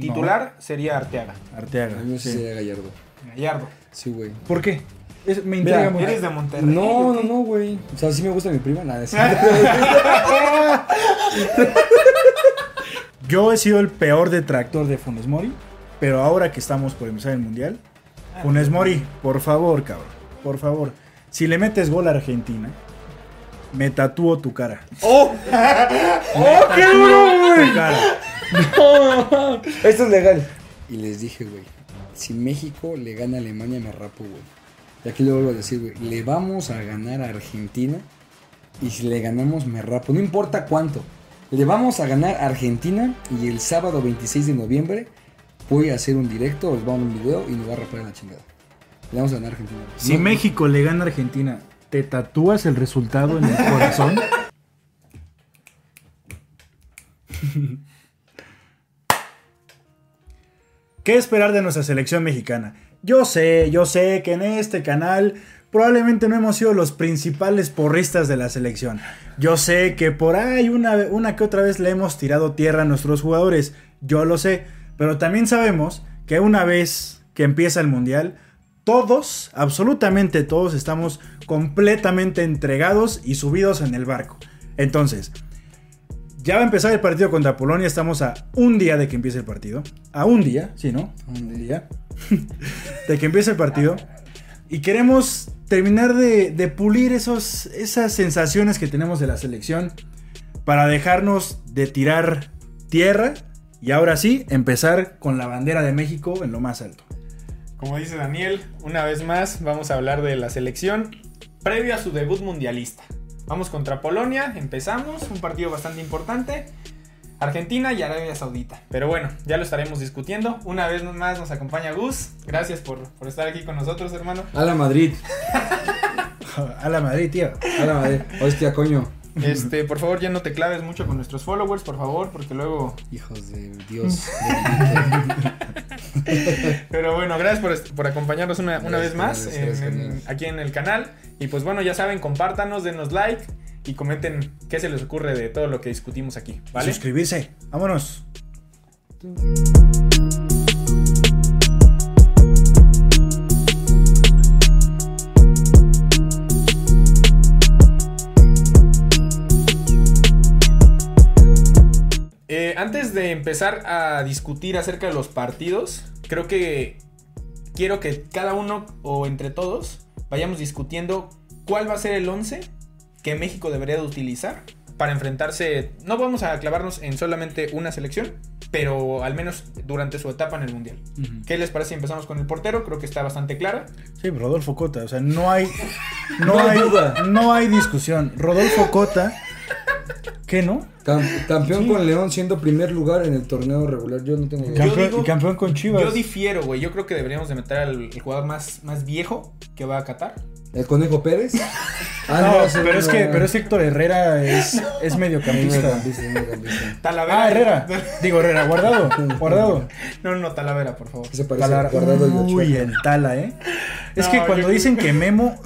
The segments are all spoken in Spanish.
titular sería Arteaga. Arteaga. A mí sí. sí sería Gallardo. Gallardo. Sí, güey. ¿Por qué? Es- me Mira, intriga mucho. ¿Eres de Monterrey? No, no, no, güey. O sea, sí me gusta mi prima. Nada, es Yo he sido el peor detractor de Funes Mori, pero ahora que estamos por empezar el mundial, Funes Mori, por favor, cabrón, por favor, si le metes gol a Argentina, me tatúo tu cara. ¡Oh! ¡Oh, qué duro, güey! Cara. Esto es legal. Y les dije, güey, si México le gana a Alemania, me rapo, güey. Y aquí le vuelvo a decir, güey, le vamos a ganar a Argentina. Y si le ganamos, me rapo. No importa cuánto. Le vamos a ganar a Argentina. Y el sábado 26 de noviembre voy a hacer un directo, os vamos a un video y nos va a rapar en la chingada. Le vamos a ganar a Argentina. Si No- México le gana a Argentina, ¿te tatúas el resultado en el corazón? ¿Qué esperar de nuestra selección mexicana? Yo sé, yo sé que en este canal probablemente no hemos sido los principales porristas de la selección. Yo sé que por ahí una, una que otra vez le hemos tirado tierra a nuestros jugadores. Yo lo sé. Pero también sabemos que una vez que empieza el mundial, todos, absolutamente todos, estamos completamente entregados y subidos en el barco. Entonces, ya va a empezar el partido contra Polonia. Estamos a un día de que empiece el partido. A un día, sí, ¿no? A un día. de que empiece el partido. Y queremos terminar de, de pulir esos, esas sensaciones que tenemos de la selección para dejarnos de tirar tierra y ahora sí empezar con la bandera de México en lo más alto. Como dice Daniel, una vez más vamos a hablar de la selección previo a su debut mundialista. Vamos contra Polonia, empezamos, un partido bastante importante. Argentina y Arabia Saudita. Pero bueno, ya lo estaremos discutiendo. Una vez más nos acompaña Gus. Gracias por, por estar aquí con nosotros, hermano. A la Madrid. A la Madrid, tío. A la Madrid. Hostia, coño. Este, por favor, ya no te claves mucho con nuestros followers, por favor, porque luego. Hijos de Dios. Pero bueno, gracias por, por acompañarnos una, una Gracias, vez más gracias, en- gracias, en- gracias. aquí en el canal. Y pues bueno, ya saben, compártanos, denos like y comenten qué se les ocurre de todo lo que discutimos aquí, ¿vale? Suscribirse. Vámonos. Empezar a discutir acerca de los partidos, creo que quiero que cada uno o entre todos vayamos discutiendo cuál va a ser el 11 que México debería de utilizar para enfrentarse. No vamos a clavarnos en solamente una selección, pero al menos durante su etapa en el Mundial. ¿Qué les parece si empezamos con el portero? Creo que está bastante clara. Sí, Rodolfo Cota. O sea, no hay. No, No hay duda. No hay discusión. Rodolfo Cota. ¿Qué no? Cam- campeón Sí. con León siendo primer lugar en el torneo regular. Yo no tengo. Yo Campeón, digo- y campeón con Chivas. Yo difiero, güey. Yo creo que deberíamos de meter al el jugador más, más viejo que va a Qatar. ¿El Conejo Pérez? Ah, no, ese pero es no. que, pero es que Héctor Herrera es, es Es mediocampista. mediocampista, es mediocampista. Talavera. Ah, Herrera. Digo, Herrera, guardado. Guardado. No, no, Talavera, por favor. Se parece Talara- a Guardado. Uy, el Tala, ¿eh? Es No, que cuando dicen que- Memo,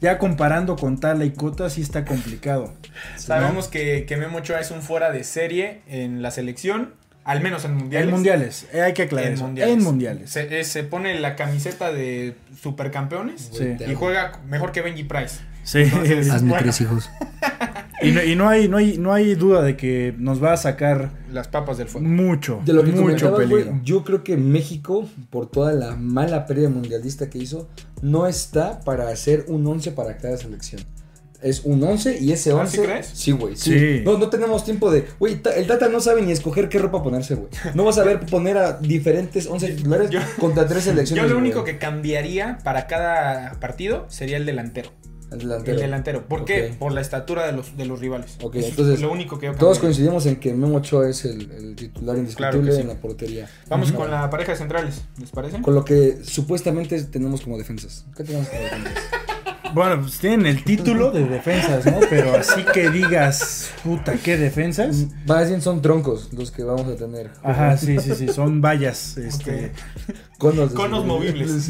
ya comparando con Tala y Cota, sí está complicado. Sabemos que, que Memo Ochoa es un fuera de serie en la selección, al menos en mundiales. En mundiales, eh, hay que aclarar En eso. mundiales. En mundiales. Se, eh, se pone la camiseta de supercampeones Sí. y juega mejor que Benji Price. Sí. Entonces- Hazme Bueno. tres hijos. y, no, y no hay, no, hay, no hay duda de que nos va a sacar Las papas del fuego. mucho, De lo que mucho peligro. yo creo que México, por toda la mala pérdida mundialista que hizo, no está para hacer un 11 para cada selección. Es un 11 y ese ¿Ah, 11. sí crees? Sí, güey. Sí. Sí. No, no tenemos tiempo de. Güey, ta- el Tata no sabe ni escoger qué ropa ponerse, güey. No vas a ver poner a diferentes 11 titulares contra tres selecciones. Yo lo güey. único que cambiaría para cada partido sería el delantero. El delantero. El delantero. ¿Por qué? Por la estatura de los, de los rivales. Eso entonces, es lo único que yo Todos coincidimos en que Memo Ochoa es el, el titular indiscutible Claro que sí. en la portería. Vamos con la pareja de centrales, ¿les parece? Con lo que supuestamente tenemos como defensas. ¿Qué tenemos como defensas? Bueno, pues tienen el título de defensas, ¿no? Pero así que digas, puta, ¿qué defensas? Más bien son troncos los que vamos a tener. Ajá, sí, sí, sí, son vallas, este, Conos, Conos movibles.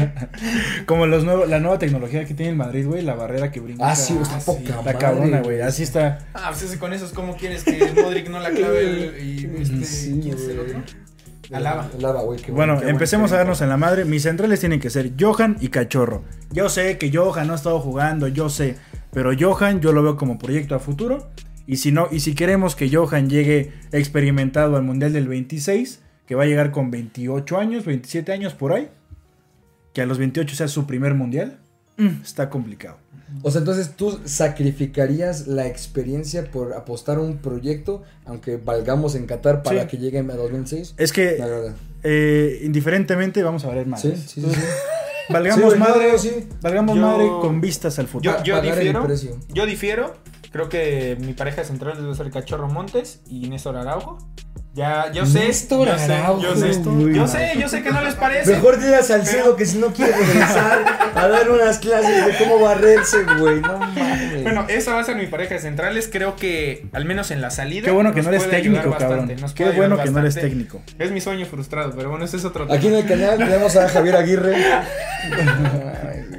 como los nuevos, la nueva tecnología que tiene el Madrid, güey, la barrera que brinca. Ah, sí, está sí. poca Está cabrona, güey, así está. Ah, pues ese con esos, ¿cómo quieres que Modric no la clave el- y este, Sí, ¿quién es el otro? Alaba. Alaba, güey. qué Bueno, qué buen empecemos a darnos en la madre. Mis centrales tienen que ser Johan y Cachorro. Yo sé que Johan no ha estado jugando, yo sé. Pero Johan yo lo veo como proyecto a futuro. Y si no, y si queremos que Johan llegue experimentado al Mundial del 26, que va a llegar con 28 años, 27 años por ahí, que a los 28 sea su primer Mundial, mm, está complicado. O sea, entonces tú sacrificarías la experiencia por apostar a un proyecto, aunque valgamos en Qatar para Sí. que lleguen a 2006. Es que, La verdad. eh, indiferentemente, vamos a valer más. Sí, sí, sí. sí. Valgamos Sí, madre, valgamos Yo- madre con vistas al futuro. Yo, difiero. Yo difiero. Creo que mi pareja central debe ser Cachorro Montes y Néstor Araujo. Ya, yo sé. Néstor yo sé, yo sé, güey. yo sé, yo sé que no les parece. Mejor dile a Salcedo que si no quiere regresar a dar unas clases de cómo barrerse, güey. No mames. Bueno, esa va a ser mi pareja de centrales. Creo que, al menos en la salida. Qué bueno que no eres técnico, cabrón. Qué bueno que no eres técnico. Es mi sueño frustrado, pero bueno, ese es otro tema. Aquí en el canal tenemos a Javier Aguirre.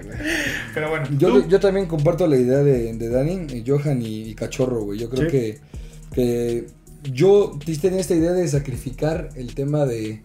Pero bueno, Yo, yo también comparto la idea de, de Dani, Johan y, y Cachorro, güey. Yo creo Sí. que, que yo tenía esta idea de sacrificar el tema de,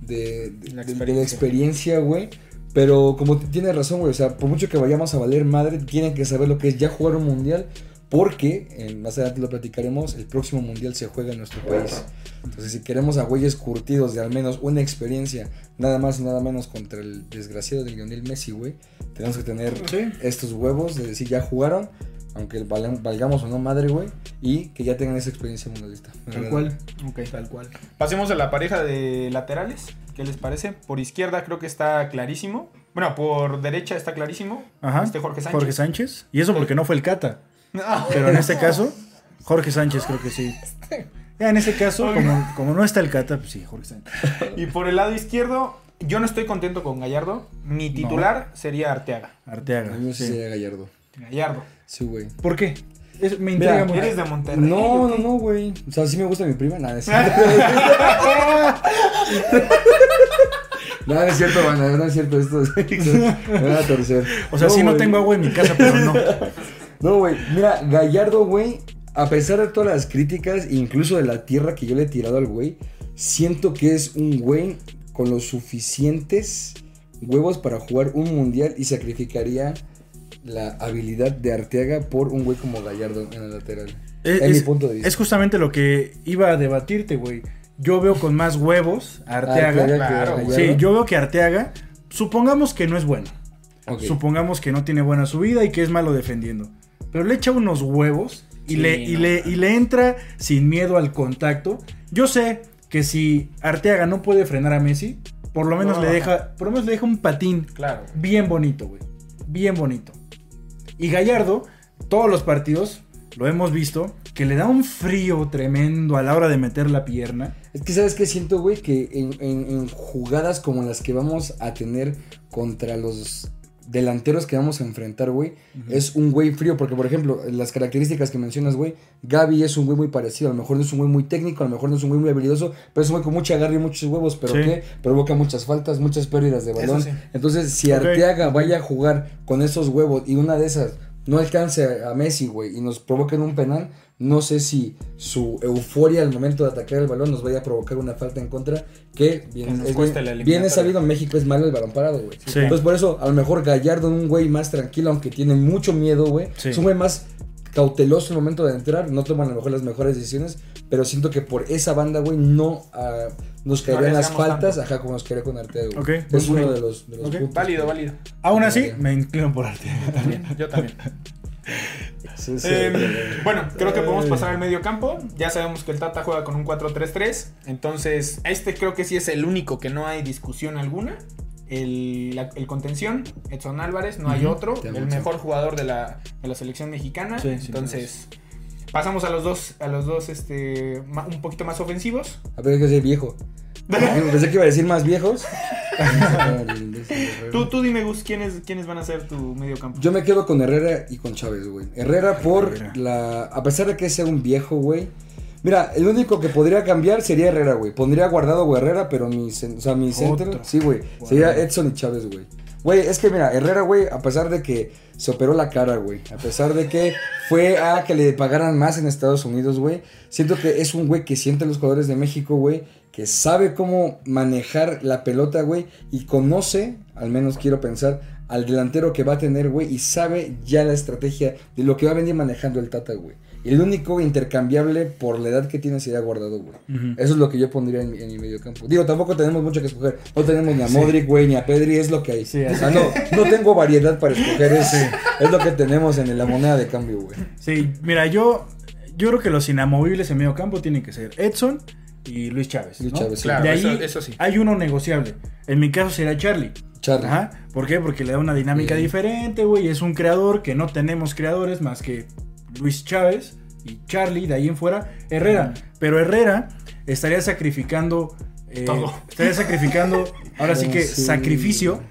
de, de- La de experiencia. la experiencia, güey. Pero como t- tienes razón, güey. O sea, por mucho que vayamos a valer madre, tienen que saber lo que es ya jugar un mundial. Porque, eh, más adelante lo platicaremos, el próximo mundial se juega en nuestro país. Entonces, si queremos a güeyes curtidos de al menos una experiencia, nada más y nada menos contra el desgraciado de Lionel Messi, güey, tenemos que tener Sí. estos huevos de decir ya jugaron, aunque val- valgamos o no madre, güey, y que ya tengan esa experiencia mundialista. Tal cual. Ok. Tal cual. pasemos a la pareja de laterales. ¿Qué les parece? Por izquierda creo que está clarísimo. Bueno, por derecha está clarísimo. Ajá. Este Jorge Sánchez. Jorge Sánchez. Y eso porque no fue el Cata. No. Pero en este caso, Jorge Sánchez creo que sí. Ya en ese caso, como, como no está el Cata, pues sí, Jorge Sánchez. Y por el lado izquierdo, yo no estoy contento con Gallardo. Mi titular sería Arteaga. Arteaga. A mí sí. sería Gallardo. Gallardo. Sí, güey. ¿Por qué? Es- me Mira, intriga mucho. ¿Eres de Monterrey? No, ¿o no, no, güey. O sea, sí me gusta mi prima. Nada, es No, no es cierto, banda, no es cierto esto. Me van a torcer. O sea, sí no güey. tengo agua en mi casa, pero no. No, güey. Mira, Gallardo, güey, a pesar de todas las críticas, incluso de la tierra que yo le he tirado al güey, siento que es un güey con los suficientes huevos para jugar un mundial y sacrificaría la habilidad de Arteaga por un güey como Gallardo en el lateral. Es, en mi es- punto de vista. es justamente lo que iba a debatirte, güey. Yo veo con más huevos a Arteaga. Claro. Sí, yo veo que Arteaga, supongamos que no es bueno. Supongamos que no tiene buena subida y que es malo defendiendo. Pero le echa unos huevos y, Sí, le, y, no, le, no. y le entra sin miedo al contacto. Yo sé que si Arteaga no puede frenar a Messi, por lo menos No, le deja, por lo menos le deja un patín Claro. bien bonito, güey. Bien bonito. Y Gallardo, todos los partidos, lo hemos visto, que le da un frío tremendo a la hora de meter la pierna. Es que, ¿sabes qué siento, güey? Que en, en- en jugadas como las que vamos a tener contra los delanteros que vamos a enfrentar, güey, es un güey frío. Porque, por ejemplo, las características que mencionas, güey, Gaby es un güey muy parecido. A lo mejor no es un güey muy técnico, a lo mejor no es un güey muy habilidoso, pero es un güey con mucha garra y muchos huevos. Pero Sí. que provoca muchas faltas, muchas pérdidas de balón. sí. Entonces, si. Arteaga vaya a jugar con esos huevos y una de esas no alcance a Messi, güey, y nos provoquen un penal, no sé si su euforia al momento de atacar el balón nos vaya a provocar una falta en contra que bien, Que es bien, bien sabido en México es malo el balón parado, güey. Sí. Entonces por eso a lo mejor Gallardo, un güey más tranquilo, aunque tiene mucho miedo, güey, Sí. es un güey más cauteloso en el momento de entrar, no toman a lo mejor las mejores decisiones, pero siento que por esa banda, güey, no ah, nos caerían las faltas, tanto. ajá, como nos caería con Arteaga, güey. Ok, es uno de los, de los puntos. Válido, válido. Aún así, Bien. me inclino por Arteaga. También, yo también. Sí, sí. Eh, bueno, creo que podemos pasar al medio campo. Ya sabemos que el Tata juega con un 4-3-3. Entonces, este creo que sí es el único que no hay discusión alguna. El, la- el contención, Edson Álvarez, no hay otro. te El mejor jugador de la, de la selección mexicana. Sí, Entonces, pasamos a los dos, a los dos este, ma- un poquito más ofensivos. A ver, que soy viejo. Pensé que iba a decir más viejos. Tú, tú dime, Gus, ¿quiénes, ¿quiénes van a ser tu medio campo? Yo me quedo con Herrera y con Chávez, güey. Herrera por Herrera. la... A pesar de que sea un viejo, güey. Mira, el único que podría cambiar sería Herrera, güey. Pondría guardado o Herrera, pero mi, o sea, mi center... Otro. Sí, güey. Sería Edson y Chávez, güey. Güey, es que mira, Herrera, güey, a pesar de que se operó la cara, güey. A pesar de que fue a que le pagaran más en Estados Unidos, güey. Siento que es un güey que siente los jugadores de México, güey. Que sabe cómo manejar la pelota, güey. Y conoce, al menos quiero pensar, al delantero que va a tener, güey. Y sabe ya la estrategia de lo que va a venir manejando el Tata, güey. Y el único intercambiable por la edad que tiene sería guardado, güey. Eso es lo que yo pondría en, mi- en mi medio campo. Digo, tampoco tenemos mucho que escoger. No tenemos ni a Modric, güey, ni a Pedri, es lo que hay. Sí, o sea, no, no tengo variedad para escoger, es, es lo que tenemos en la moneda de cambio, güey. Sí, mira, yo, yo creo que los inamovibles en medio campo tienen que ser Edson y Luis Chávez. Luis ¿no? Chávez, sí. Claro, de ahí eso- eso sí. hay uno negociable. En mi caso será Charlie. Charlie. Ajá. ¿Por qué? Porque le da una dinámica Bien. diferente, güey. Es un creador que no tenemos creadores más que Luis Chávez y Charlie, de ahí en fuera, Herrera. Pero Herrera estaría sacrificando. eh, Todo. Estaría sacrificando, ahora sí que sí. sacrificio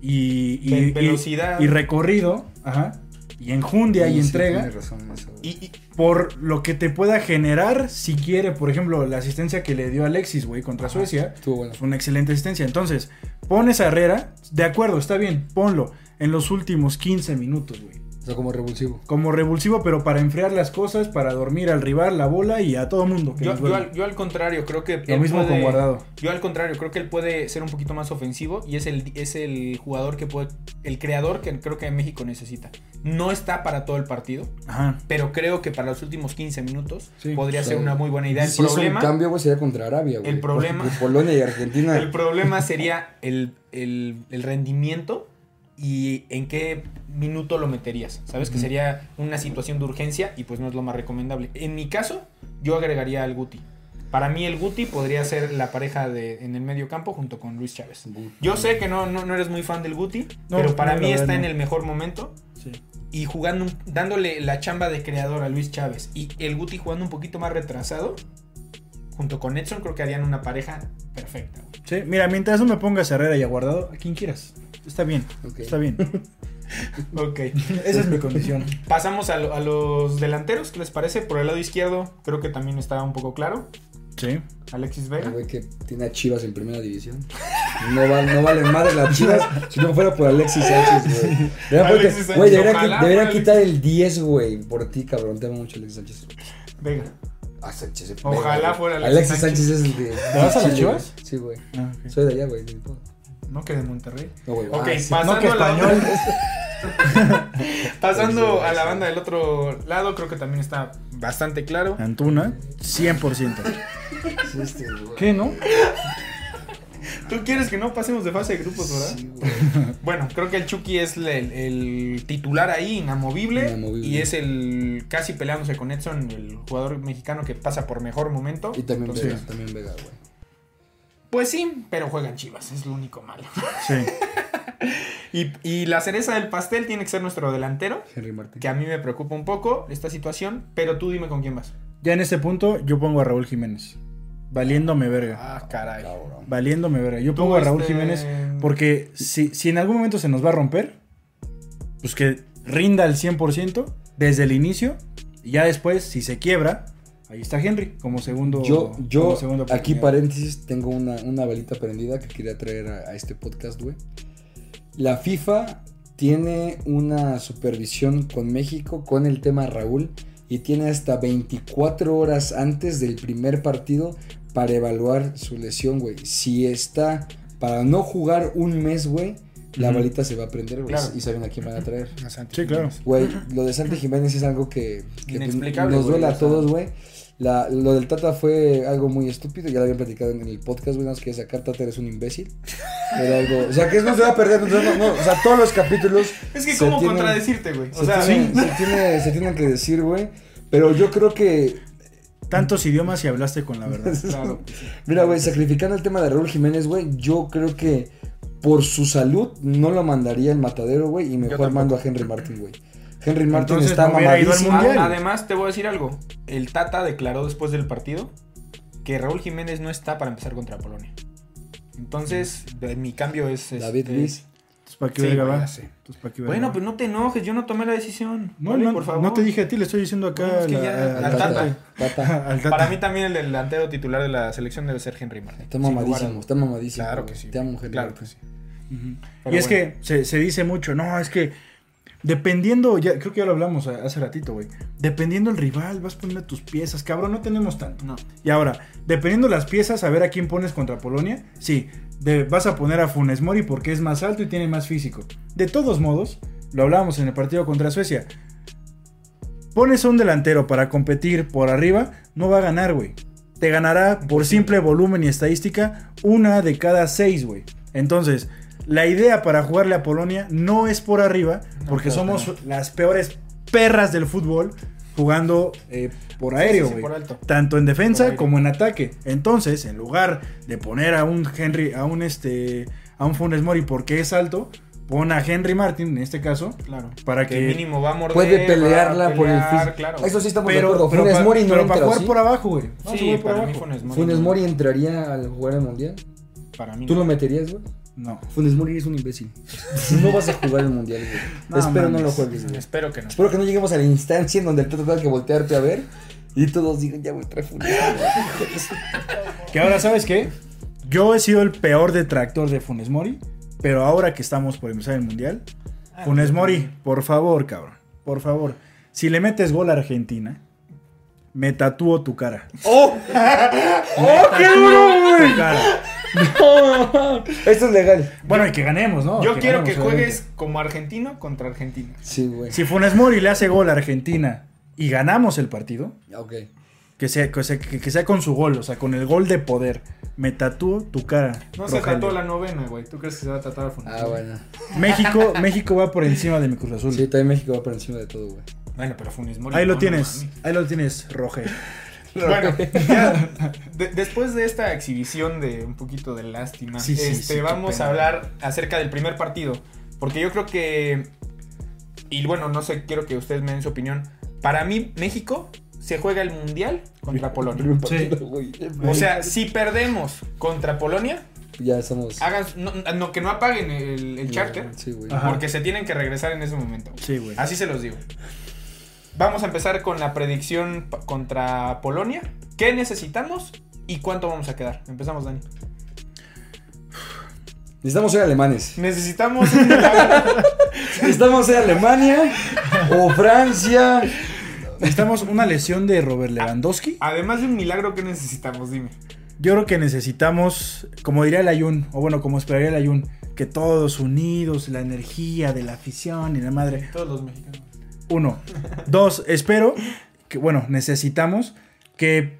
y, y, Ve- y- velocidad. y recorrido. Ajá. Y enjundia y Sí, entrega razón. Y, y- por lo que te pueda generar si quiere, por ejemplo, la asistencia que le dio Alexis, güey, contra Suecia. Bueno. Una excelente asistencia. Entonces, pones a Herrera, de acuerdo, está bien, ponlo en los últimos 15 minutos, güey. O sea, como revulsivo. Como revulsivo, pero para enfriar las cosas, para dormir al rival, la bola y a todo mundo. que yo, yo al, yo al contrario, creo que. Lo él mismo con Guardado. Yo al contrario, creo que él puede ser un poquito más ofensivo y es el, es el jugador que puede. El creador que creo que México necesita. No está para todo el partido, Ajá. pero creo que para los últimos 15 minutos Sí. podría ser una muy buena idea. El si es problema. un cambio, güey, sería contra Arabia, güey. El problema- Polonia y Argentina. El problema sería el, el- el rendimiento y en qué minuto lo meterías. Sabes que sería una situación de urgencia y pues no es lo más recomendable. En mi caso, yo agregaría al Guti. Para mí el Guti podría ser la pareja de, en el medio campo junto con Luis Chávez. Yo sé que no, no, no eres muy fan del Guti, No, pero para mí está en el mejor momento Sí. y jugando, dándole la chamba de creador a Luis Chávez y el Guti jugando un poquito más retrasado, junto con Edson, creo que harían una pareja perfecta. Sí, mira, mientras no me pongas a Herrera y a Guardado, a quien quieras. Está bien, está bien. Ok. Esa es mi condición. Pasamos a, lo- a los delanteros, ¿qué les parece? Por el lado izquierdo, creo que también está un poco claro. Sí. Alexis Vega. güey que tiene a Chivas en primera división. No, val- no valen más las Chivas si no fuera por Alexis Sánchez, güey. Fuera quitar el 10, güey, por ti, cabrón. Te amo mucho, Alexis Sánchez. Vega. Sánchez. Ojalá fuera Alexis Alexis Sánchez. es el de. ¿Te vas a las Chivas? Sí, güey. Ah. Soy de allá, güey. No que de Monterrey. No, güey. Ok, ah, sí. pasando, No, que la español. banda, pasando a la banda del otro lado, creo que también está bastante claro. Antuna, 100%. Sí, este, güey. ¿Qué, no? ¿Tú quieres que no pasemos de fase de grupos, verdad? Sí. Bueno, creo que el Chucky es el, el titular ahí, inamovible, Inamovible. Y es el casi peleándose con Edson, el jugador mexicano que pasa por mejor momento. Y también Entonces, Vega, también Vega, güey. Pues sí, pero juegan Chivas, es lo único malo. Sí. Y, y la cereza del pastel tiene que ser nuestro delantero, Henry Martín. que a mí me preocupa un poco esta situación, pero tú dime con quién vas. Ya en este punto, yo pongo a Raúl Jiménez. Valiéndome verga. Ah, caray. Cabrón. Valiéndome verga. Yo pongo a Raúl este, Jiménez porque si, si en algún momento se nos va a romper, pues que rinda al 100% desde el inicio. Y ya después, si se quiebra, ahí está Henry como segundo. Yo, como yo aquí paréntesis, tengo una, una velita prendida que quería traer a, a este podcast, güey. La FIFA tiene una supervisión con México con el tema Raúl y tiene hasta 24 horas antes del primer partido para evaluar su lesión, güey. Si está para no jugar un mes, güey, la balita se va a prender, güey. Claro. Y saben a quién van a traer. Sí, claro. Güey, lo de Santi Jiménez es algo que, nos duele a todos, güey. La- lo del Tata fue algo muy estúpido, ya lo habían platicado en el podcast, güey, no es que sacar Tata eres un imbécil. Era algo, o sea, que no se va a perder, no, no, no, o sea, todos los capítulos Es que cómo tienen- contradecirte, güey. O se, sea, tienen, se, tiene- se tienen que decir, güey, pero yo creo que, Tantos idiomas y hablaste con la verdad. claro. mira, güey, sacrificando el tema de Raúl Jiménez, güey, yo creo que por su salud no lo mandaría el matadero, güey, y mejor mando a Henry Martin, güey. Henry Martin Entonces, está no hubiera ido al mamadísimo. Mundial. Además, te voy a decir algo. El Tata declaró después del partido que Raúl Jiménez no está para empezar contra Polonia. Entonces, mi cambio es. David este, Luiz. Entonces, ¿para qué Sí, verga güey, va? ya sé. Entonces, ¿para qué verga Bueno, va? pues no te enojes, yo no tomé la decisión. No, Vale, no, por favor. no te dije a ti, le estoy diciendo acá Bueno, es que la- ya- al al Tata. Tata. Tata. Al Tata. Para mí también el delantero titular de la selección debe ser Henry Martin. Está sin lugar a mamadísimo, dudas. está mamadísimo. Claro que sí. Te amo, Henry Claro Martin. que sí. Ujú. Pero y es bueno. que se, se dice mucho, no, es que dependiendo, ya creo que ya lo hablamos hace ratito, güey. Dependiendo el rival, vas poniendo tus piezas, cabrón, no tenemos tanto. No. Y ahora, dependiendo las piezas, a ver a quién pones contra Polonia. Sí, de- vas a poner a Funes Mori porque es más alto y tiene más físico. De todos modos, lo hablábamos en el partido contra Suecia. Pones a un delantero para competir por arriba, no va a ganar, güey. Te ganará por simple volumen y estadística una de cada seis, güey. Entonces, la idea para jugarle a Polonia no es por arriba, No, porque claro somos las peores perras del fútbol jugando eh, por aéreo, sí, por. Tanto en defensa como en ataque. Entonces, en lugar de poner a un Henry, a un este, a un Funes Mori porque es alto, pon a Henry Martin en este caso Claro. para Que que mínimo va a morder. Puede va a pelearla por el físico. Claro. Eso sí estamos de pero, acuerdo. pero Funes pa- Mori no pero entra para jugar por abajo, güey. Vamos a Sí, jugar por mí abajo. Funes Mori. Funes no. Mori entraría al jugar el mundial. Para mí. ¿Tú no. lo meterías, güey? No. Funes Mori es un imbécil. No vas a jugar el mundial, güey. No Espero no mames. lo juegues, güey. Espero que no. Espero que no lleguemos a la instancia en donde el Tata tenga que voltearte a ver y todos digan, ya, güey, trae Funes. Que ahora, ¿sabes qué? Yo he sido el peor detractor de Funes Mori, pero ahora que estamos por empezar el mundial, Ah, Funes Mori, por favor, cabrón, por favor. Si le metes gol a Argentina, me tatúo tu cara. ¡Oh! ¡Oh, qué duro, güey! Esto es legal. Bueno, y que ganemos, ¿no? Yo quiero ganemos, que obviamente. juegues como argentino contra Argentina. Sí, güey. Si Funes Mori le hace gol a Argentina y ganamos el partido, Ok. que sea, que sea, que- que sea con su gol, o sea, con el gol de poder, me tatúo tu cara. No se trató la novena, güey. ¿Tú crees que se va a tratar a Funes Ah, bueno. México, México va por encima de mi Cruz Azul. Sí, también México va por encima de todo, güey. Bueno, pero Funes Mori. Ahí no, lo no tienes, ahí lo tienes, Roge. Bueno, ya, de- después de esta exhibición de un poquito de lástima, Sí, sí, este, sí, vamos a hablar acerca del primer partido. Porque yo creo que. Y bueno, no sé, quiero que ustedes me den su opinión. Para mí, México se juega el mundial contra Polonia. Partido, güey. O sea, si perdemos contra Polonia, ya estamos. hagan, no, no, que no apaguen el, el charter. Sí. Porque se tienen que regresar en ese momento. Sí, güey. Así se los digo. Vamos a empezar con la predicción contra Polonia. ¿Qué necesitamos y cuánto vamos a quedar? Empezamos, Dani. Necesitamos ser alemanes. Necesitamos. Necesitamos ser Alemania o Francia. Necesitamos una lesión de Robert Lewandowski. Además de un milagro, ¿qué necesitamos? Dime. Yo creo que necesitamos, como diría el Ayun, o bueno, como esperaría el Ayun, que todos unidos, la energía de la afición y la madre. Todos los mexicanos. Uno. Dos, espero que, bueno, necesitamos que,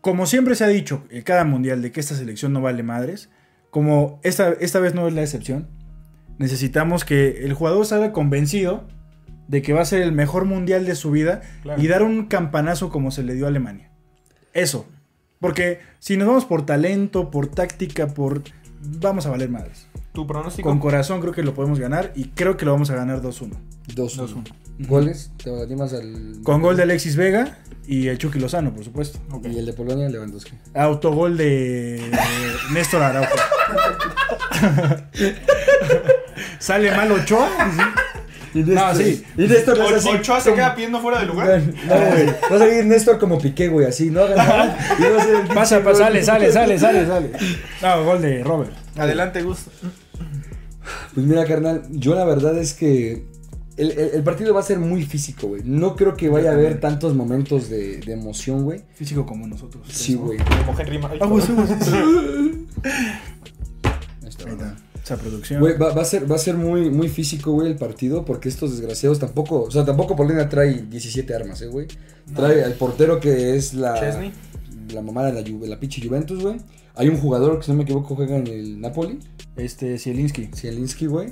como siempre se ha dicho en cada mundial de que esta selección no vale madres, como esta, esta vez no es la excepción, necesitamos que el jugador salga convencido de que va a ser el mejor mundial de su vida Claro. y dar un campanazo como se le dio a Alemania. Eso. Porque si nos vamos por talento, por táctica, por... Vamos a valer madres. ¿Tu pronóstico? Con corazón creo que lo podemos ganar y creo que lo vamos a ganar 2-1. 2-1. 2-1. ¿Goles? ¿Te animas al. Con gol de Alexis Vega y el Chucky Lozano, por supuesto. Y el de Polonia, Lewandowski. Autogol de Néstor Araujo. Sale mal Ochoa. Y No, sí. Y Néstor O- así. Ochoa se queda pidiendo fuera de lugar. No, güey. Va a salir Néstor como Piqué, güey, así, no Pasa, pasa, sale, sale, sale, sale, sale. No, gol de Robert. Adelante, Gusto. Pues mira, carnal, yo la verdad es que el, el- el partido va a ser muy físico, güey. No creo que vaya a haber tantos momentos de, de emoción, güey. Físico como nosotros. Sí, güey. Como Henry Mar- Ay, Vamos, vamos. Ahí está. Esa producción. Güey, va, va a ser, va a ser muy, muy físico, güey, el partido, porque estos desgraciados tampoco, o sea, tampoco Polonia trae 17 armas, eh, güey. Trae al portero que es la, Chesney. la mamada de la, la pinche Juventus, güey. Hay un jugador que, si no me equivoco, juega en el Napoli, Este, Zielinski. Zielinski, güey.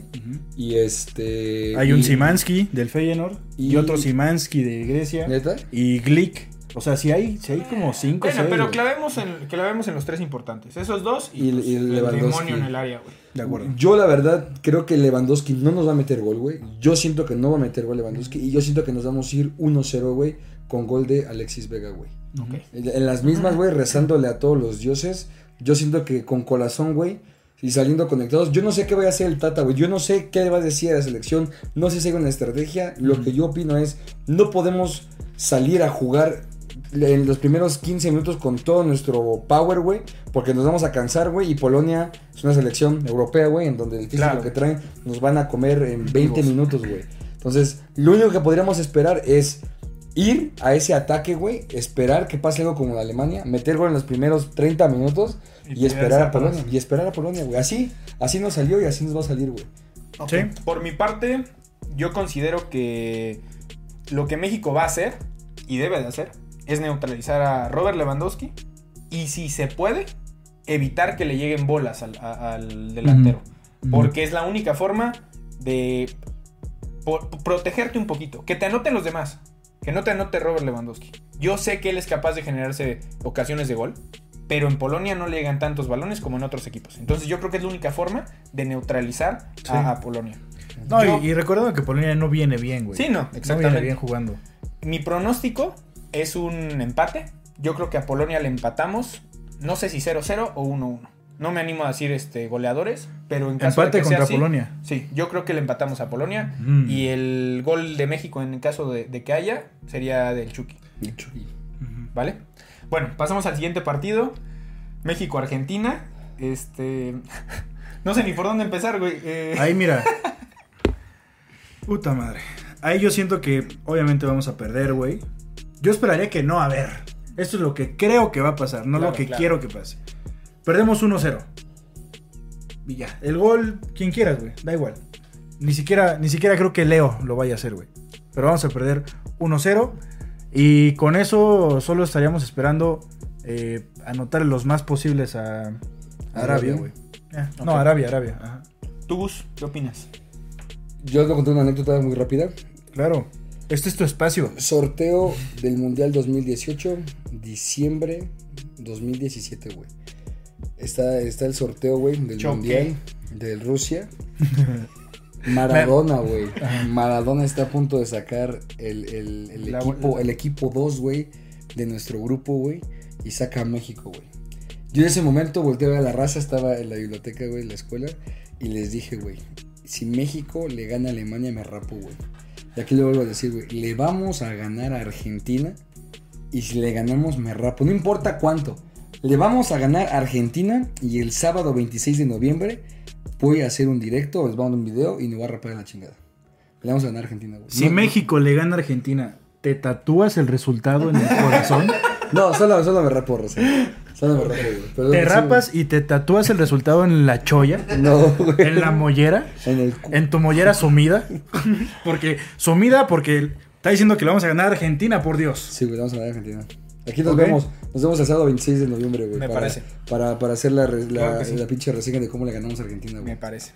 Y este... Hay un Simansky del Feyenoord y, y- otro Simansky de Grecia ¿Neta? y Glick. O sea, si hay, si hay como cinco Bueno, seis, pero clavemos en, clavemos en los tres importantes. Esos dos y, Y el- pues, y el el, Lewandowski. demonio en el área, güey. De acuerdo. Yo la verdad creo que Lewandowski no nos va a meter gol, güey. Yo siento que no va a meter gol Lewandowski y yo siento que nos vamos a ir 1-0, güey, con gol de Alexis Vega, güey. Ok. En las mismas, güey, rezándole a todos los dioses Yo siento que con corazón, güey, y saliendo conectados, yo no sé qué va a hacer el Tata, güey. Yo no sé qué va a decir a la selección. No sé si hay una estrategia. Lo que yo opino es, no podemos salir a jugar en los primeros 15 minutos con todo nuestro power, güey, porque nos vamos a cansar, güey, y Polonia es una selección europea, güey, en donde el físico Claro. que traen nos van a comer en 20 minutos, güey. Entonces, lo único que podríamos esperar es ir a ese ataque, güey, esperar que pase algo como en Alemania, meter gol en los primeros 30 minutos Y esperar a. Polonia, y esperar a Polonia, güey. Así, así nos salió y así nos va a salir, güey. Sí. Por mi parte, yo considero que lo que México va a hacer y debe de hacer es neutralizar a Robert Lewandowski y si se puede evitar que le lleguen bolas al, a- al delantero. Porque es la única forma de protegerte un poquito. Que te anoten los demás. Que no te anote Robert Lewandowski. Yo sé que él es capaz de generarse ocasiones de gol. Pero en Polonia no le llegan tantos balones como en otros equipos. Entonces yo creo que es la única forma de neutralizar Sí. a, a Polonia. No, Yo- y, y recordando que Polonia no viene bien, güey. Sí, no, No viene exactamente. bien jugando. Mi pronóstico es un empate. Yo creo que a Polonia le empatamos. No sé si 0-0 o 1-1. No me animo a decir este, goleadores, pero en caso Empate de que sea contra así, Polonia. Sí, yo creo que le empatamos a Polonia. Mm. Y el gol de México, en el caso de, de que haya, sería del Chucky. El Chucky. ¿Vale? Bueno, pasamos al siguiente partido. México-Argentina. Este. No sé ni por dónde empezar, güey. Eh, Ahí mira. Puta madre. Ahí yo siento que obviamente vamos a perder, güey. Yo esperaría que no, a ver. Esto es lo que creo que va a pasar, no Claro, lo que claro. quiero que pase. Perdemos 1-0. Y ya. El gol, quien quieras, güey. Da igual. Ni siquiera, ni siquiera creo que Leo lo vaya a hacer, güey. Pero vamos a perder 1-0. Y con eso solo estaríamos esperando eh, anotar los más posibles a a Arabia, güey. Eh, No. Arabia, Arabia. Ajá. Tú, Gus, ¿qué opinas? Yo les voy a contar una anécdota muy rápida. Claro. Este es tu espacio. Sorteo del Mundial 2018, diciembre 2017, güey. Está, está el sorteo, güey, del Choque. Mundial de Rusia. Maradona, güey. Maradona está a punto de sacar el, el- el La- equipo, el equipo 2, güey, de nuestro grupo, güey. Y saca a México, güey. Yo en ese momento volteé a ver a la raza, estaba en la biblioteca, güey, en la escuela. Y les dije, güey, si México le gana a Alemania, me rapo, güey. Y aquí le vuelvo a decir, güey, le vamos a ganar a Argentina. Y si le ganamos, me rapo. No importa cuánto. Le vamos a ganar a Argentina. Y el sábado 26 de noviembre voy a hacer un directo, les mando un video y me voy a rapar en la chingada. Le vamos a ganar a Argentina, güey. Si No- México le gana a Argentina, ¿te tatúas el resultado en el corazón? No, solo, solo me rapo, Rosa. Solo me rapo, güey. ¿Te rapas y te tatúas el resultado en la cholla? No, güey. ¿En la mollera? En el cu- ¿En tu mollera sumida? Porque, sumida porque está diciendo que le vamos a ganar a Argentina, por Dios. Sí, güey, vamos a ganar a Argentina. Aquí nos vemos. Nos vemos el sábado 26 de noviembre, güey. Me para, parece. Para, para hacer la, la, Claro que sí. la pinche reseña de cómo le ganamos a Argentina, güey. Me parece.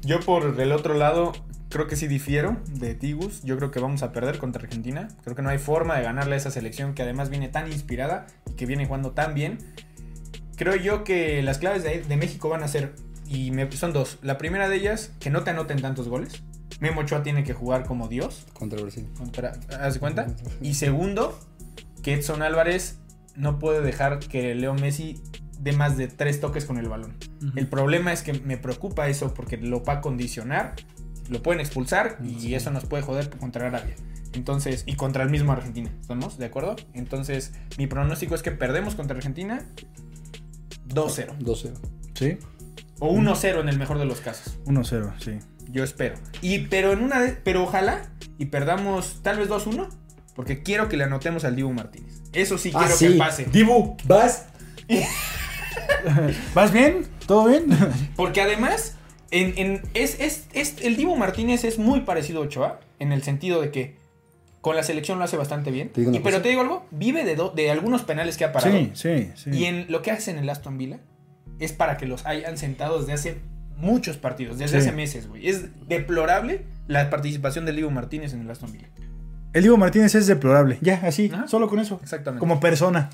Yo por el otro lado, creo que sí difiero de Tigus. Yo creo que vamos a perder contra Argentina. Creo que no hay forma de ganarle a esa selección que además viene tan inspirada y que viene jugando tan bien. Creo yo que las claves de, de México van a ser, y me- son dos. La primera de ellas, que no te anoten tantos goles. Memo Ochoa tiene que jugar como Dios. Contra Brasil. Contra, ¿Haz de cuenta? Y segundo, que Edson Álvarez no puede dejar que Leo Messi dé más de tres toques con el balón. El problema es que me preocupa eso porque lo va a condicionar, lo pueden expulsar y Sí. eso nos puede joder contra Arabia. Entonces, y contra el mismo Argentina, ¿estamos de acuerdo? Entonces, mi pronóstico es que perdemos contra Argentina 2-0 12. Sí, o 1-0 en el mejor de los casos. 1-0, sí. Yo espero. Y pero en una de- pero ojalá y perdamos tal vez 2-1 porque quiero que le anotemos al Dibu Martínez. Eso sí Ah, quiero sí. que pase. Dibu, vas. ¿Vas bien? ¿Todo bien? Porque además, en, en- es, es- es- el Dibu Martínez es muy parecido a Ochoa, en el sentido de que con la selección lo hace bastante bien. Te Y- pero cosa. te digo algo, vive de, do- de algunos penales que ha parado. Sí, sí, sí. Y en lo que hace en el Aston Villa es para que los hayan sentado desde hace muchos partidos, desde Sí. hace meses, güey. Es deplorable la participación del Dibu Martínez en el Aston Villa. El Diego Martínez es deplorable. Ya, así, Ajá. solo con eso. Exactamente. Como persona.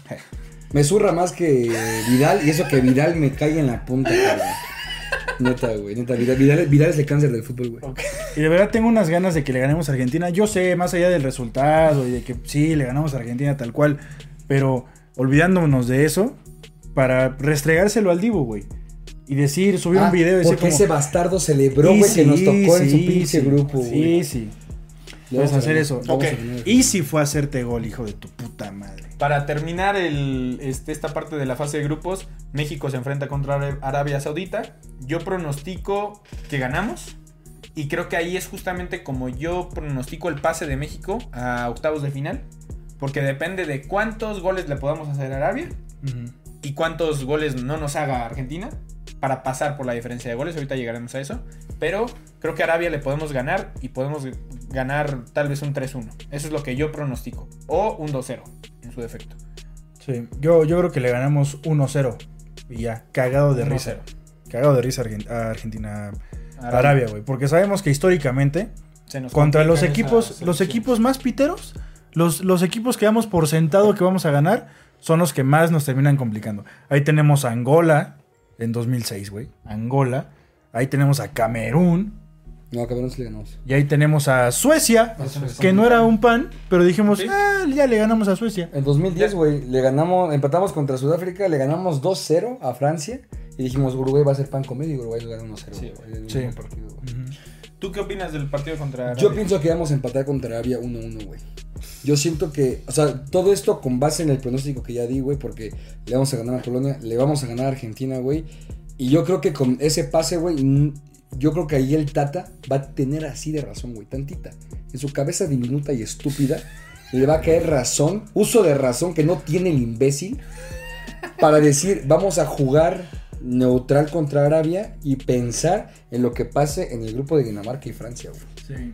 Me zurra más que Vidal y eso que Vidal me cae en la punta, cabrón. Neta, güey. Neta, Vidal, Vidal, Vidal es el cáncer del fútbol, güey. Y de verdad tengo unas ganas de que le ganemos a Argentina. Yo sé, más allá del resultado y de que sí, le ganamos a Argentina tal cual. Pero olvidándonos de eso, para restregárselo al Divo, güey. Y decir, subir Ah, un video y decir Porque como, ese bastardo celebró, "Y güey, que nos tocó en su pinche sí, grupo, güey. Sí, sí. Vamos a hacer eso. vamos a Ok. ganar. Y si fue a hacerte gol, hijo de tu puta madre. Para terminar el, este, esta parte de la fase de grupos, México se enfrenta contra Ara- Arabia Saudita. Yo pronostico que ganamos. Y creo que ahí es justamente como yo pronostico el pase de México a octavos de final. Porque depende de cuántos goles le podamos hacer a Arabia y cuántos goles no nos haga Argentina para pasar por la diferencia de goles. Ahorita llegaremos a eso. Pero creo que a Arabia le podemos ganar y podemos ganar tal vez un 3-1. Eso es lo que yo pronostico. O un 2-0 en su defecto. Sí, yo, yo creo que le ganamos 1-0. Y ya, cagado de 1-0. risa. Cagado de risa a Argentina. Arabia. Arabia, güey. Porque sabemos que históricamente, Se nos contra los equipos, los equipos más piteros, los, los equipos que damos por sentado que vamos a ganar, son los que más nos terminan complicando. Ahí tenemos a Angola en 2006, güey. Angola. Ahí tenemos a Camerún. No, cabrón, sí le ganamos. Y ahí tenemos a Suecia, nos que no era un pan, pero dijimos, Sí. ah, ya le ganamos a Suecia. En 2010, Ya. güey, le ganamos, empatamos contra Sudáfrica, le ganamos 2-0 a Francia y dijimos Uruguay va a ser pan comido y Uruguay le ganó 1-0. Sí, güey, sí. mismo partido, güey. ¿Tú qué opinas del partido contra Arabia? Yo pienso que vamos a empatar contra Arabia 1-1, güey. Yo siento que, o sea, todo esto con base en el pronóstico que ya di, güey, porque le vamos a ganar a Polonia, le vamos a ganar a Argentina, güey. Y yo creo que con ese pase, güey, yo creo que ahí el Tata va a tener así de razón, güey, tantita. En su cabeza diminuta y estúpida le va a caer razón, uso de razón que no tiene el imbécil, para decir, vamos a jugar neutral contra Arabia y pensar en lo que pase en el grupo de Dinamarca y Francia, güey.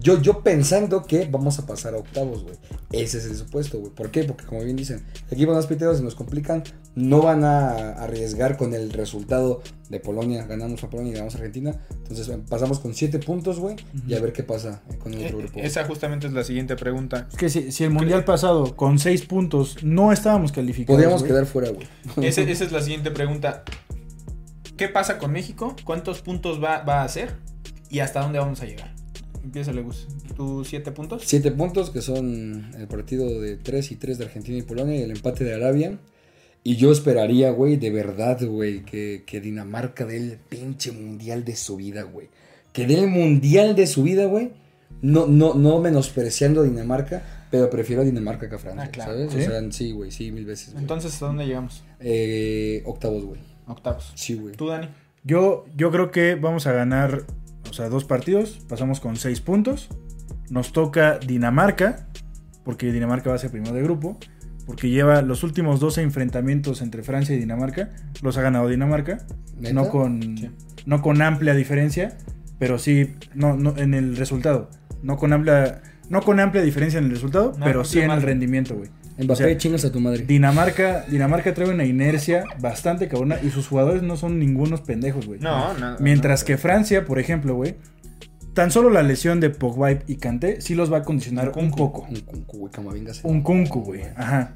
Yo, yo pensando que vamos a pasar a octavos, güey. Ese es el supuesto, güey. ¿Por qué? Porque como bien dicen, equipos más piteros se nos complican, no van a arriesgar con el resultado de Polonia, ganamos a Polonia y ganamos a Argentina. Entonces em, pasamos con siete puntos, güey, y a ver qué pasa eh, con el Eh, otro grupo. Esa justamente es la siguiente pregunta. Es que si, si el mundial pasado con 6 puntos no estábamos calificados. Podríamos quedar fuera, güey. Esa es la siguiente pregunta. ¿Qué pasa con México? ¿Cuántos puntos va, va a hacer? ¿Y hasta dónde vamos a llegar? Empieza, Gus. ¿Tú siete puntos? Siete puntos, que son el partido de 3 y 3 de Argentina y Polonia y el empate de Arabia. Y yo esperaría, güey, de verdad, güey, que, que Dinamarca dé el pinche mundial de su vida, güey. Que dé el mundial de su vida, güey. No, no, no menospreciando a Dinamarca, pero prefiero a Dinamarca que a Francia, Ah, claro. ¿sabes? ¿Sí? O sea, sí, güey, sí, mil veces. Entonces, ¿hasta dónde llegamos? Eh, octavos, güey. Octavos. Sí, güey. ¿Tú, Dani? Yo, yo creo que vamos a ganar, o sea, dos partidos. Pasamos con 6 puntos. Nos toca Dinamarca, porque Dinamarca va a ser primero de grupo. Porque lleva los últimos 12 enfrentamientos entre Francia y Dinamarca. Los ha ganado Dinamarca. ¿Neta? No con, Sí. no con amplia diferencia, pero sí no, no, en el resultado. No con amplia, no con amplia diferencia en el resultado, No, pero sí en el rendimiento, güey. Mbappé, O sea, chingas a tu madre. Dinamarca, Dinamarca trae una inercia bastante cabrona y sus jugadores no son ningunos pendejos, güey. No, no. Mientras no. que Francia, por ejemplo, güey, tan solo la lesión de Pogba y Kanté sí los va a condicionar un poco. Un kunku, güey, Camavinga se- Un kunku, güey. Ajá.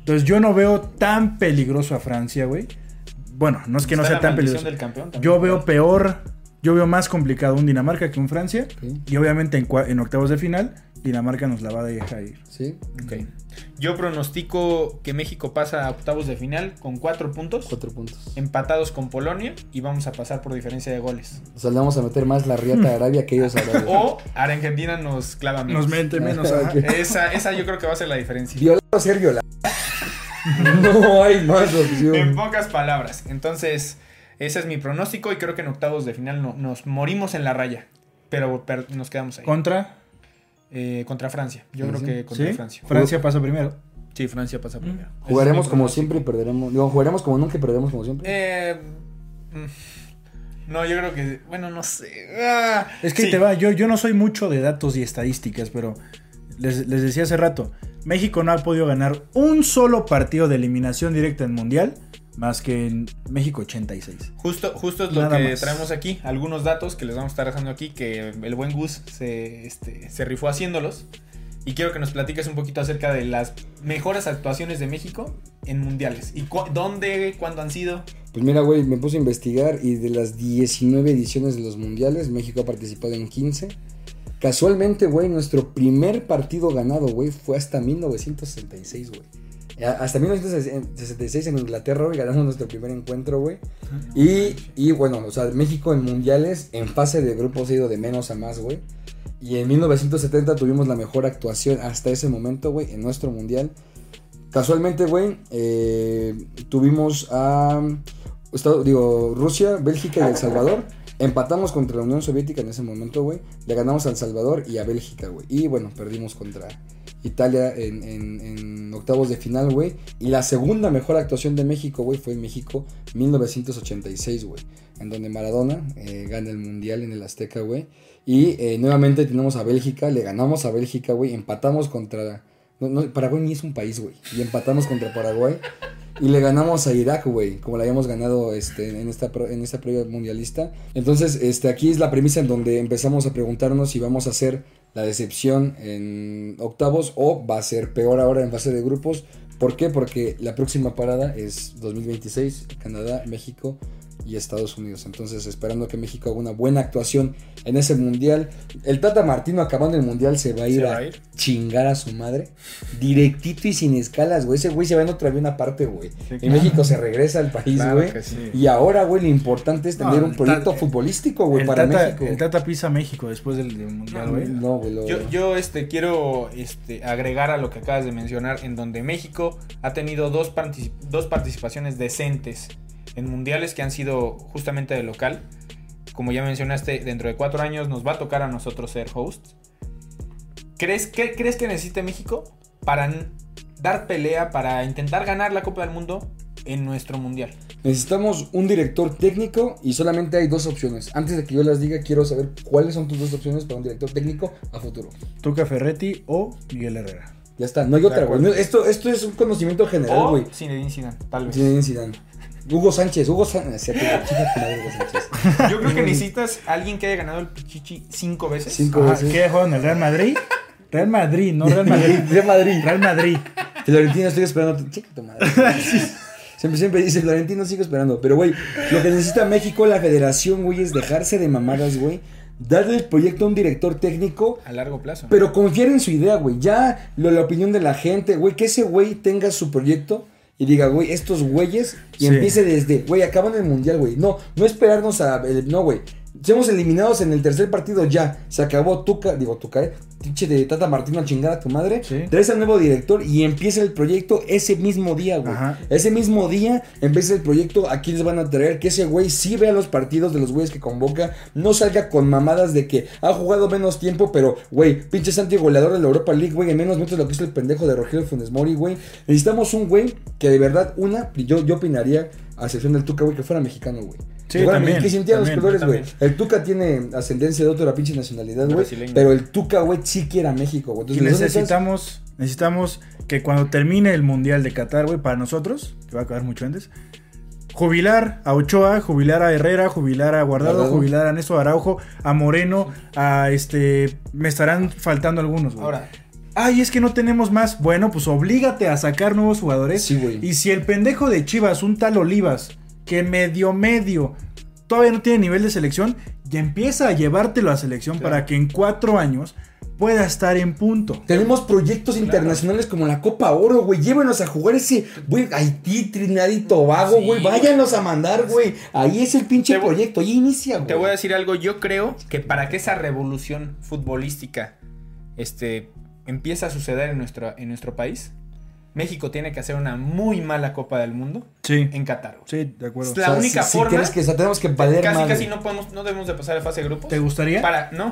Entonces yo no veo tan peligroso a Francia, güey. Bueno, no es que no sea la tan peligroso. del campeón también, Yo veo peor, yo veo más complicado un Dinamarca que un Francia. Y obviamente en, en octavos de final, Dinamarca nos la va a dejar ir. Sí, Ok. Yo pronostico que México pasa a octavos de final con cuatro puntos, cuatro puntos. empatados con Polonia y vamos a pasar por diferencia de goles. O sea, le vamos a meter más la riata a Arabia que ellos a Arabia. O Argentina nos clava menos. Nos mete menos. ajá. Ok. Esa, esa yo creo que va a ser la diferencia. Violar o ser violado. no hay más En opción. pocas palabras. Entonces, ese es mi pronóstico y creo que en octavos de final no- nos morimos en la raya. Pero per- nos quedamos ahí. Contra. Eh, contra Francia. Yo creo que contra ¿Sí? Francia. Francia pasa primero. Sí, Francia pasa primero. Jugaremos como siempre y perderemos. Digo, jugaremos como nunca y perderemos como siempre. Eh, mm, no, yo creo que. Bueno, no sé. Ah, Es que sí. te va, yo, yo no soy mucho de datos y estadísticas, pero les, les decía hace rato, México no ha podido ganar un solo partido de eliminación directa en Mundial, más que en México 86. Justo, justo es lo Nada que más. traemos aquí. Algunos datos que les vamos a estar dejando aquí. Que el buen Gus se, este, se rifó haciéndolos. Y quiero que nos platiques un poquito acerca de las mejores actuaciones de México en mundiales. ¿Y cu- dónde, cuándo han sido? Pues mira, güey, me puse a investigar y de las 19 ediciones de los mundiales, México ha participado en 15. Casualmente, güey, nuestro primer partido ganado, güey, fue hasta 1966, güey. Hasta 1966 en Inglaterra, güey, ganamos nuestro primer encuentro, güey. Y, y bueno, o sea, México en mundiales, en fase de grupos ha ido de menos a más, güey. Y en 1970 tuvimos la mejor actuación hasta ese momento, güey, en nuestro mundial. Casualmente, güey, eh, tuvimos a Estado- digo, Rusia, Bélgica y El Salvador. Empatamos contra la Unión Soviética en ese momento, güey. Le ganamos a El Salvador y a Bélgica, güey. Y bueno, perdimos contra Italia en, octavos de final, güey. Y la segunda mejor actuación de México, güey, fue en México 1986, güey. En donde Maradona eh, gana el Mundial en el Azteca, güey. Y eh, nuevamente tenemos a Bélgica, le ganamos a Bélgica, güey. Empatamos contra... Paraguay ni es un país, güey. Y empatamos contra Paraguay. Y le ganamos a Irak, güey, como la habíamos ganado este, en, esta, en esta previa mundialista. Entonces, este, aquí es la premisa en donde empezamos a preguntarnos si vamos a hacer la decepción en octavos o va a ser peor ahora en fase de grupos. ¿Por qué? Porque la próxima parada es 2026, Canadá, México y Estados Unidos. Entonces, esperando que México haga una buena actuación en ese mundial. El Tata Martino acabando el mundial se va a ir, a, va a ir. chingar a su madre. Directito y sin escalas, güey. Ese güey se va en otro avión aparte, güey. Sí, claro. México se regresa al país, Claro güey. que sí. Y ahora, güey, lo importante es tener No, un proyecto Tata- futbolístico, güey, para tata, México. el Tata pisa a México después del, del Mundial, güey. No, güey. lo- Yo, yo este, quiero este, agregar a lo que acabas de mencionar, en donde México ha tenido dos, particip- dos participaciones decentes en mundiales que han sido justamente de local. Como ya mencionaste, dentro de cuatro años nos va a tocar a nosotros ser hosts. ¿Crees, qué, ¿Crees que necesite México para dar pelea, para intentar ganar la Copa del Mundo en nuestro mundial? Necesitamos un director técnico y solamente hay dos opciones. Antes de que yo las diga, quiero saber cuáles son tus dos opciones para un director técnico a futuro. Tuca Ferretti o Miguel Herrera. Ya está, no hay otra, güey. Esto, esto es un conocimiento general, güey. Zinedine Zidane, tal vez. Zinedine Zidane. Hugo Sánchez, Hugo Sánchez. Hugo Sánchez. Yo creo que necesitas a alguien que haya ganado el Pichichi cinco veces. Cinco Ajá, veces. ¿Qué dejó en el Real Madrid? Real Madrid, no Real Madrid. De Madrid. Real Madrid. Florentino, estoy esperando. Chica tu madre. Siempre, siempre dice Florentino, sigo esperando. Pero, güey, lo que necesita México, la federación, güey, es dejarse de mamadas, güey. Darle el proyecto a un director técnico, A largo plazo. pero confiar en su idea, güey. Ya lo, la opinión de la gente, güey, que ese güey tenga su proyecto y diga, güey, estos güeyes, y Sí. empiece desde, güey, acaban el mundial, güey. No, no esperarnos a. el- no, güey. Somos eliminados en el tercer partido ya. Se acabó Tuca, digo Tuca, eh. Pinche de Tata Martino a chingar a tu madre. Sí. Traes al nuevo director y empieza el proyecto ese mismo día, güey. Ajá. Ese mismo día empieza el proyecto. Aquí les van a traer que ese güey sí vea los partidos de los güeyes que convoca. No salga con mamadas de que ha jugado menos tiempo, pero, güey, pinche Santi goleador de la Europa League, güey. En menos minutos lo que hizo el pendejo de Rogelio Funes Mori, güey. Necesitamos un güey que de verdad, una, yo, yo opinaría, a excepción del Tuca, güey, que fuera mexicano, güey. Sí, que fuera también, que sintiera los colores, güey. El Tuca tiene ascendencia de otra pinche nacionalidad, güey. Pero el Tuca, güey, sí quiere a México, güey. Y Entonces, necesitamos, necesitamos que cuando termine el Mundial de Qatar, güey, para nosotros, que va a acabar mucho antes, jubilar a Ochoa, jubilar a Herrera, jubilar a Guardado, Guardado. jubilar a Néstor Araujo, a Moreno, a este... Me estarán faltando algunos, güey. Ahora, Ay, es que no tenemos más. Bueno, pues oblígate a sacar nuevos jugadores. Sí, güey. Y si el pendejo de Chivas, un tal Olivas, que medio medio, todavía no tiene nivel de selección, ya empieza a llevártelo a selección Claro. para que en cuatro años pueda estar en punto. Tenemos proyectos internacionales como la Copa Oro, güey. Llévenos a jugar ese, güey, Haití, Trinidad y Tobago, Sí, güey. güey. Váyanos a mandar, güey. Ahí es el pinche Te proyecto, ahí inicia, güey. te voy a decir algo. Yo creo que para que esa revolución futbolística este, empiece a suceder en nuestro, en nuestro país, México tiene que hacer una muy mala Copa del Mundo Sí. en Qatar. güey. Sí, de acuerdo. La única si, si forma- crees que o sea, tenemos que valer Casi, madre. casi no podemos, no debemos de pasar a fase de grupos. ¿Te gustaría? Para, no,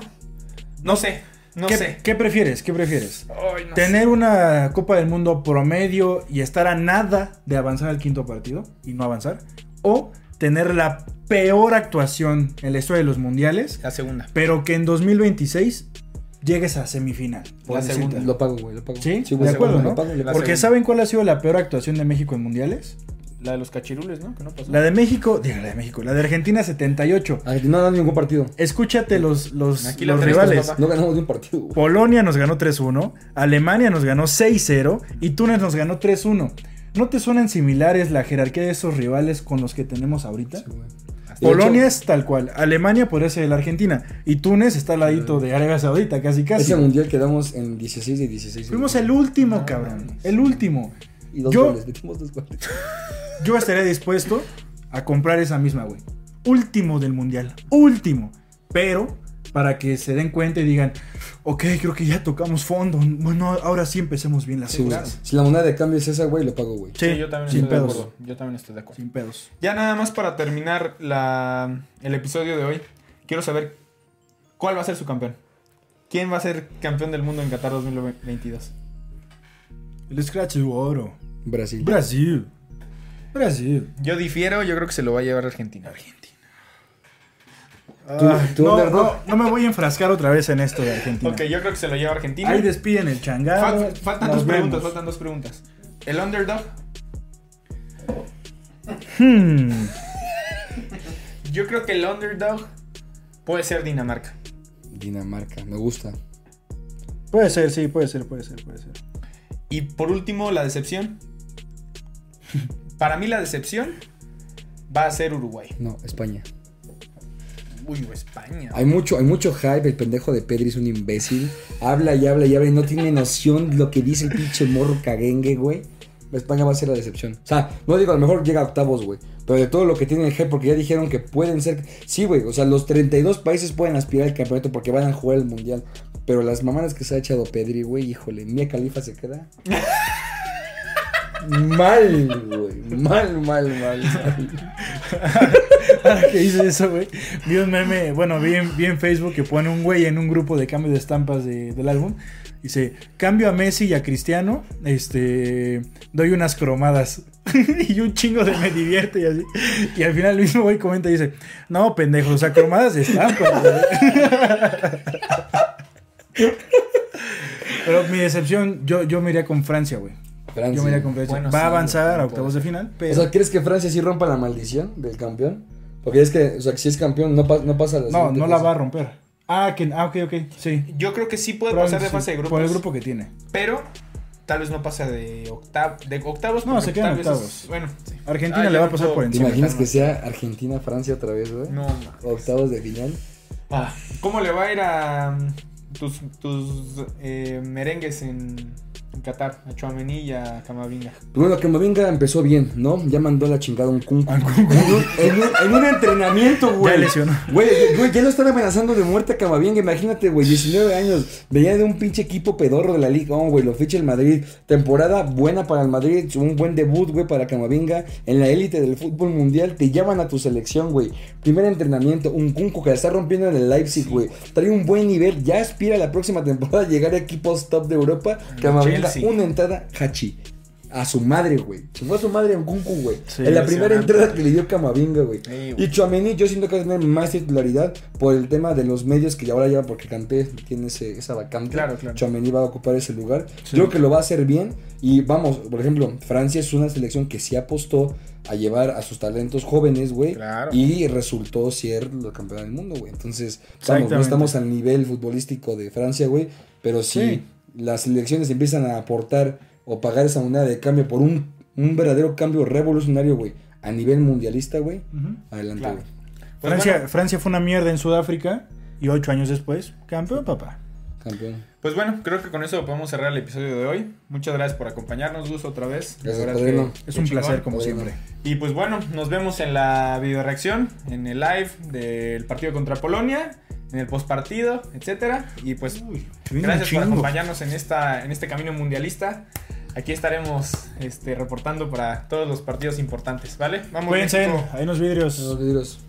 no sé, no ¿Qué, sé. ¿Qué prefieres? ¿Qué prefieres? Ay, no ¿Tener una Copa del Mundo promedio y estar a nada de avanzar al quinto partido y no avanzar? ¿O tener la peor actuación en la historia de los mundiales, sé. La segunda. pero que en 2026 llegues a semifinal? La segunda. Lo pago, güey, lo pago. Sí, güey, de acuerdo, lo ¿no? pago, lo pago. Porque segunda. ¿saben cuál ha sido la peor actuación de México en mundiales? La de los cachirules, ¿no? Que no pasó. La de México, digo, la de México, la de Argentina 78. Ah, No ganamos ningún partido. Escúchate los, los, Aquí los rivales. No ganamos ni un partido, güey. Polonia nos ganó 3-1, Alemania nos ganó 6-0 y Túnez nos ganó 3-1. ¿No te suenan similares la jerarquía de esos rivales con los que tenemos ahorita? Sí, güey. Hasta- Polonia hecho- es tal cual, Alemania podría ser la Argentina y Túnez está al ladito de Arabia Saudita, casi casi. Ese mundial quedamos en 16 de 16. Fuimos el último, cabrón, el último. Y dos Yo- goles, metimos dos goles. Yo estaría dispuesto a comprar esa misma, güey. Último del mundial. Último. Pero para que se den cuenta y digan, ok, creo que ya tocamos fondo. Bueno, ahora sí empecemos bien las Sí, cosas. Si la moneda de cambio es esa, güey, lo pago, güey. Sí, yo también sin estoy de pedos. acuerdo. Yo también estoy de acuerdo. Sin pedos. Ya nada más para terminar la, el episodio de hoy, quiero saber cuál va a ser su campeón. ¿Quién va a ser campeón del mundo en Qatar 2022? El Scratch de oro. Brasil. Brasil. Brasil. Yo difiero, yo creo que se lo va a llevar Argentina. Tú- tú, no, no, no me voy a enfrascar otra vez en esto de Argentina. Ok, yo creo que se lo lleva Argentina. Ahí despiden el changado. Fal- faltan dos preguntas, vemos. faltan dos preguntas. ¿El underdog? Hmm. Yo creo que el underdog puede ser Dinamarca. Dinamarca, me gusta. Puede ser, sí, puede ser, puede ser, puede ser. Y por último, la decepción. Para mí la decepción va a ser Uruguay. No, España. Uy, España. Hay mucho, hay mucho hype, el pendejo de Pedri es un imbécil. Habla y habla y habla y no tiene noción lo que dice el pinche morro caguengue, güey. España va a ser la decepción. O sea, no digo, a lo mejor llega a octavos, güey. Pero de todo lo que tiene el hype, porque ya dijeron que pueden ser. Sí, güey. O sea, los 32 países pueden aspirar al campeonato porque van a jugar el mundial. Pero las mamadas que se ha echado Pedri, güey, híjole, Mía Califa se queda. Mal, güey. Mal, mal, mal, mal. Que hice eso, güey. Vi un meme, bueno, vi en, vi en Facebook que pone un güey en un grupo de cambio de estampas de- del álbum. Dice, cambio a Messi y a Cristiano, este, doy unas cromadas. y un chingo de me divierte y así. Y al final el mismo güey comenta y dice, no, pendejo, o sea, cromadas de estampas, güey". Pero mi decepción, yo, yo me iría con Francia, güey. Francia. Yo me iría con Francia. Bueno, Va a avanzar no a octavos de final, pero... O sea, ¿crees que Francia sí rompa la maldición del campeón? Porque es que, o sea, que si es campeón, no, pa- no pasa la no, no la fase. va a romper. Ah, que, ah, ok, ok, sí. Yo creo que sí puede pasar de fase de grupos. Por el grupo que tiene. Pero tal vez no pasa de, octav de octavos. No, se queda en tal vez es- octavos. bueno, sí. Argentina Ah, le va a no pasar por ¿Te encima. imaginas que sea Argentina-Francia otra vez, güey? No, ma. Octavos de final. Ah, ¿Cómo le va a ir a tus, tus eh, merengues en, en Qatar? A Chouameni y a Camavinga. Bueno, Camavinga empezó bien, ¿no? Ya mandó la chingada un Kun. En, un- en un, en un entrenamiento, güey. Ya lesionó. Güey, güey, ya lo están amenazando de muerte a Camavinga. Imagínate, güey, 19 años. Venía de un pinche equipo pedorro de la liga. Oh, güey, lo ficha el Madrid. Temporada buena para el Madrid. Un buen debut, güey, para Camavinga. En la élite del fútbol mundial. Te llaman a tu selección, güey. Primer entrenamiento. Un Kunku que la está rompiendo en el Leipzig, güey. Trae un buen nivel. Ya aspira la próxima temporada a llegar a equipos top de Europa. Camavinga, Una entrada, Hachi. A su madre, güey. Se fue a su madre en Kunku, güey. Sí, en la primera entrada que le dio Camavinga, güey. Sí. Y Chouameni yo siento que va a tener más titularidad por el tema de los medios que ya ahora lleva porque Kanté tiene ese, esa vacante. Claro, claro. Chouameni va a ocupar ese lugar. Sí. Yo creo que lo va a hacer bien y vamos, por ejemplo, Francia es una selección que sí apostó a llevar a sus talentos jóvenes, güey. Claro. Y resultó ser la campeona del mundo, güey. Entonces, vamos, no estamos al nivel futbolístico de Francia, güey. Pero Sí. Las selecciones empiezan a aportar o pagar esa moneda de cambio por un, un verdadero cambio revolucionario, güey, a nivel mundialista, güey, adelante, Claro. güey. Pues Francia, bueno, Francia fue una mierda en Sudáfrica y ocho años después, campeón, papá. Campeón. pues bueno, creo que con eso podemos cerrar el episodio de hoy. Muchas gracias por acompañarnos, Gus, otra vez. Gracias, que- Es un placer, como siempre. Y pues bueno, nos vemos en la video reacción, en el live del partido contra Polonia, en el postpartido, etcétera. Y pues Uy, gracias por acompañarnos en esta en este camino mundialista. Aquí estaremos este, reportando para todos los partidos importantes, ¿vale? Vamos Cuídense, ahí nos vidrios. Los vidrios.